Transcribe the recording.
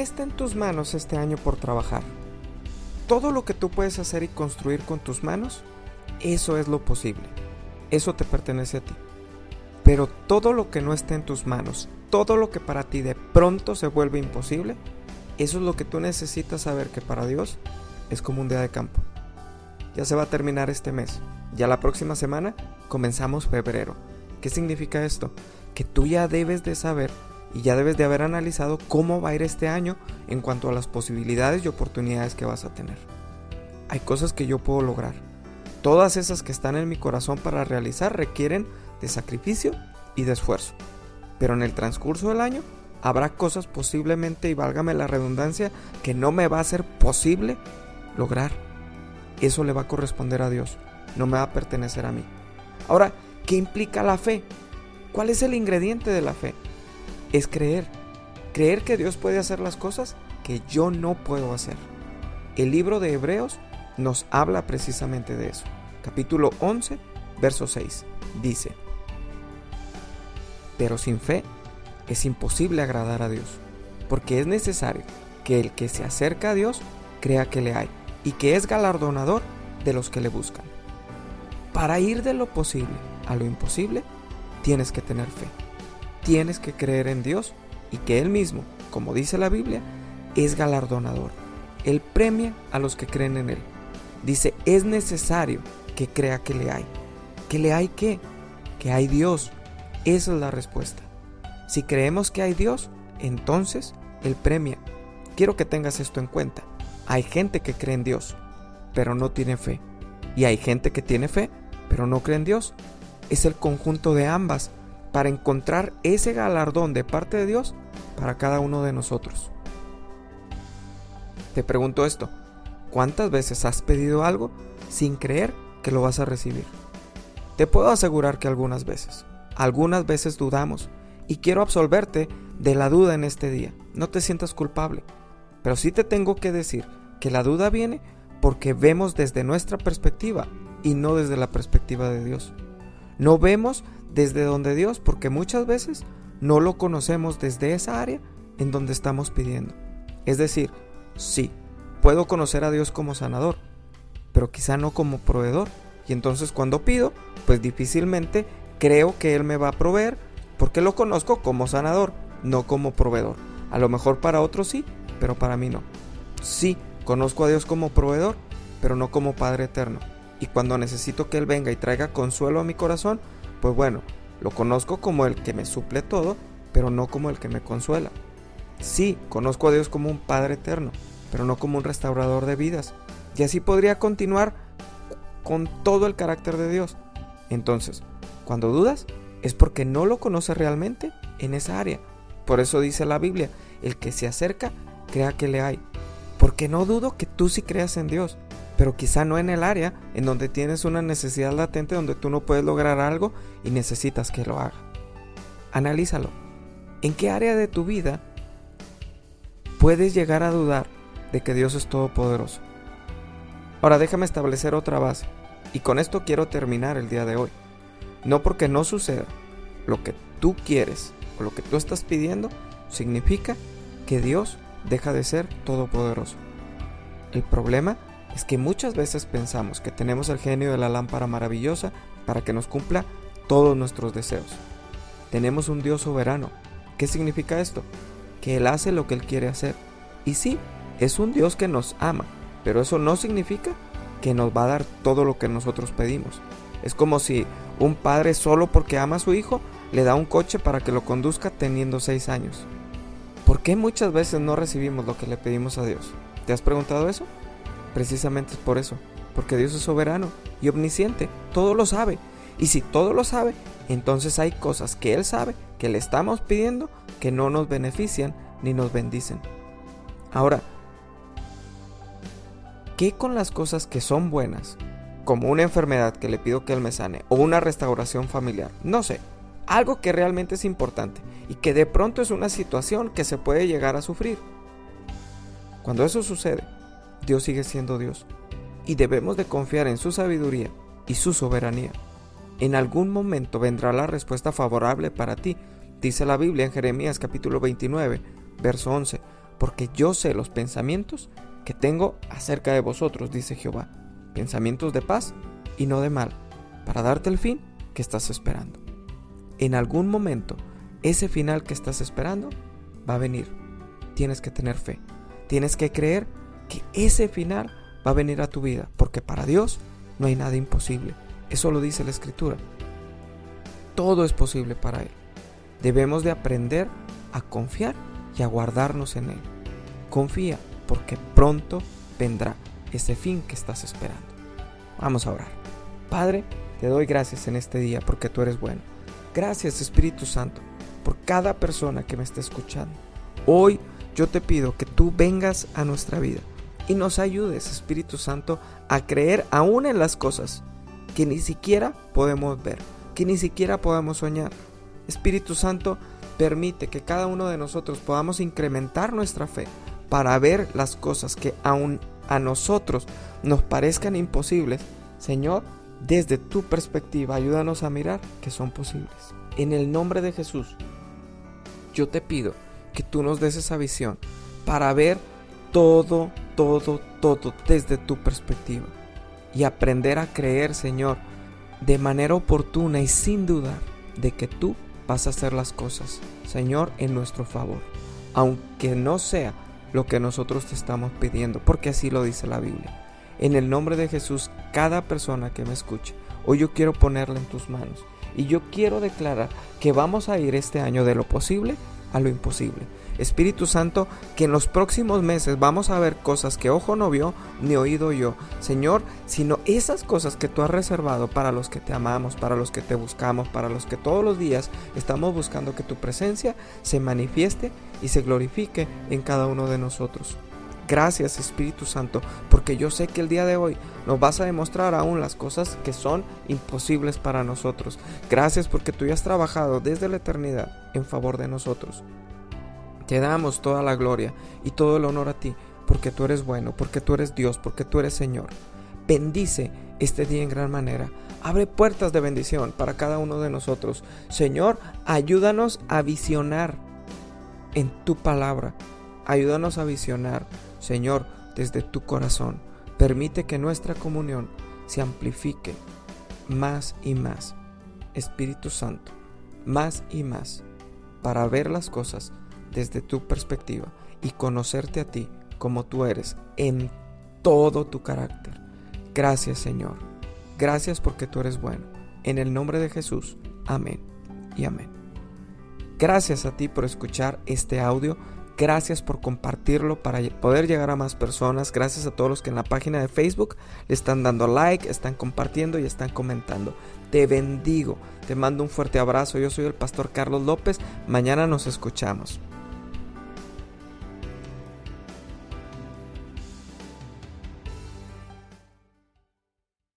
¿qué está en tus manos este año por trabajar? Todo lo que tú puedes hacer y construir con tus manos, eso es lo posible. Eso te pertenece a ti. Pero todo lo que no esté en tus manos, todo lo que para ti de pronto se vuelve imposible, eso es lo que tú necesitas saber que para Dios es como un día de campo. Ya se va a terminar este mes. Ya la próxima semana comenzamos febrero. ¿Qué significa esto? Que tú ya debes de saber y ya debes de haber analizado cómo va a ir este año en cuanto a las posibilidades y oportunidades que vas a tener. Hay cosas que yo puedo lograr. Todas esas que están en mi corazón para realizar requieren de sacrificio y de esfuerzo. Pero en el transcurso del año habrá cosas posiblemente, y válgame la redundancia, que no me va a ser posible lograr. Eso le va a corresponder a Dios, no me va a pertenecer a mí. Ahora, ¿qué implica la fe? ¿Cuál es el ingrediente de la fe? Es creer. Creer que Dios puede hacer las cosas que yo no puedo hacer. El libro de Hebreos nos habla precisamente de eso. Capítulo 11, verso 6. Dice, pero sin fe es imposible agradar a Dios, porque es necesario que el que se acerca a Dios crea que le hay y que es galardonador de los que le buscan. Para ir de lo posible a lo imposible, tienes que tener fe. Tienes que creer en Dios y que Él mismo, como dice la Biblia, es galardonador. Él premia a los que creen en Él. Dice, es necesario que crea que le hay. ¿Que le hay qué? Que hay Dios. Esa es la respuesta. Si creemos que hay Dios, entonces Él premia. Quiero que tengas esto en cuenta. Hay gente que cree en Dios, pero no tiene fe. Y hay gente que tiene fe, pero no cree en Dios. Es el conjunto de ambas para encontrar ese galardón de parte de Dios para cada uno de nosotros. Te pregunto esto, ¿cuántas veces has pedido algo sin creer que lo vas a recibir? Te puedo asegurar que algunas veces. Algunas veces dudamos y quiero absolverte de la duda en este día. No te sientas culpable. Pero sí te tengo que decir que la duda viene porque vemos desde nuestra perspectiva y no desde la perspectiva de Dios. No vemos desde donde Dios porque muchas veces no lo conocemos desde esa área en donde estamos pidiendo. Es decir, sí, puedo conocer a Dios como sanador, pero quizá no como proveedor. Y entonces cuando pido, pues difícilmente creo que Él me va a proveer porque lo conozco como sanador, no como proveedor. A lo mejor para otros sí, pero para mí no. Sí, conozco a Dios como proveedor, pero no como Padre eterno. Y cuando necesito que Él venga y traiga consuelo a mi corazón, pues bueno, lo conozco como el que me suple todo, pero no como el que me consuela. Sí, conozco a Dios como un Padre eterno, pero no como un restaurador de vidas. Y así podría continuar con todo el carácter de Dios. Entonces, cuando dudas, es porque no lo conoce realmente en esa área. Por eso dice la Biblia, el que se acerca, crea que le hay. Porque no dudo que tú sí creas en Dios, pero quizá no en el área en donde tienes una necesidad latente donde tú no puedes lograr algo y necesitas que lo haga. Analízalo. ¿En qué área de tu vida puedes llegar a dudar de que Dios es todopoderoso? Ahora déjame establecer otra base, y con esto quiero terminar el día de hoy. No porque no suceda lo que tú quieres o lo que tú estás pidiendo, significa que Dios deja de ser todopoderoso. El problema es que muchas veces pensamos que tenemos el genio de la lámpara maravillosa para que nos cumpla todos nuestros deseos. Tenemos un Dios soberano. ¿Qué significa esto? Que Él hace lo que Él quiere hacer. Y sí, es un Dios que nos ama, pero eso no significa que nos va a dar todo lo que nosotros pedimos. Es como si un padre solo porque ama a su hijo le da un coche para que lo conduzca teniendo 6 años. ¿Por qué muchas veces no recibimos lo que le pedimos a Dios? ¿Te has preguntado eso? Precisamente es por eso, porque Dios es soberano y omnisciente, todo lo sabe. Y si todo lo sabe, entonces hay cosas que Él sabe que le estamos pidiendo que no nos benefician ni nos bendicen. Ahora, ¿qué con las cosas que son buenas como una enfermedad que le pido que él me sane o una restauración familiar, no sé, algo que realmente es importante y que de pronto es una situación que se puede llegar a sufrir. Cuando eso sucede, Dios sigue siendo Dios y debemos de confiar en su sabiduría y su soberanía. En algún momento vendrá la respuesta favorable para ti, dice la Biblia en Jeremías capítulo 29, verso 11, porque yo sé los pensamientos que tengo acerca de vosotros, dice Jehová, pensamientos de paz y no de mal, para darte el fin que estás esperando. En algún momento, ese final que estás esperando va a venir. Tienes que tener fe. Tienes que creer que ese final va a venir a tu vida, porque para Dios no hay nada imposible. Eso lo dice la Escritura. Todo es posible para Él. Debemos de aprender a confiar y a guardarnos en Él. Confía, porque pronto vendrá ese fin que estás esperando. Vamos a orar. Padre, te doy gracias en este día porque tú eres bueno. Gracias Espíritu Santo por cada persona que me está escuchando. Hoy yo te pido que tú vengas a nuestra vida y nos ayudes, Espíritu Santo, a creer aún en las cosas que ni siquiera podemos ver, que ni siquiera podemos soñar. Espíritu Santo, permite que cada uno de nosotros podamos incrementar nuestra fe para ver las cosas que aún a nosotros nos parezcan imposibles. Señor, desde tu perspectiva, ayúdanos a mirar que son posibles. En el nombre de Jesús, yo te pido que tú nos des esa visión para ver todo, todo, todo desde tu perspectiva y aprender a creer, Señor, de manera oportuna y sin dudar de que tú vas a hacer las cosas, Señor, en nuestro favor, aunque no sea lo que nosotros te estamos pidiendo, porque así lo dice la Biblia. En el nombre de Jesús, cada persona que me escuche, hoy yo quiero ponerla en tus manos y yo quiero declarar que vamos a ir este año de lo posible a lo imposible. Espíritu Santo, que en los próximos meses vamos a ver cosas que ojo no vio ni oído yo, Señor, sino esas cosas que tú has reservado para los que te amamos, para los que te buscamos, para los que todos los días estamos buscando que tu presencia se manifieste y se glorifique en cada uno de nosotros. Gracias Espíritu Santo, porque yo sé que el día de hoy nos vas a demostrar aún las cosas que son imposibles para nosotros. Gracias porque tú ya has trabajado desde la eternidad en favor de nosotros. Te damos toda la gloria y todo el honor a ti, porque tú eres bueno, porque tú eres Dios, porque tú eres Señor. Bendice este día en gran manera. Abre puertas de bendición para cada uno de nosotros. Señor, ayúdanos a visionar en tu palabra. Ayúdanos a visionar Señor, desde tu corazón, permite que nuestra comunión se amplifique más y más. Espíritu Santo, más y más, para ver las cosas desde tu perspectiva y conocerte a ti como tú eres en todo tu carácter. Gracias Señor. Gracias porque tú eres bueno. En el nombre de Jesús. Amén y amén. Gracias a ti por escuchar este audio. Gracias por compartirlo para poder llegar a más personas. Gracias a todos los que en la página de Facebook le están dando like, están compartiendo y están comentando. Te bendigo. Te mando un fuerte abrazo. Yo soy el pastor Carlos López. Mañana nos escuchamos.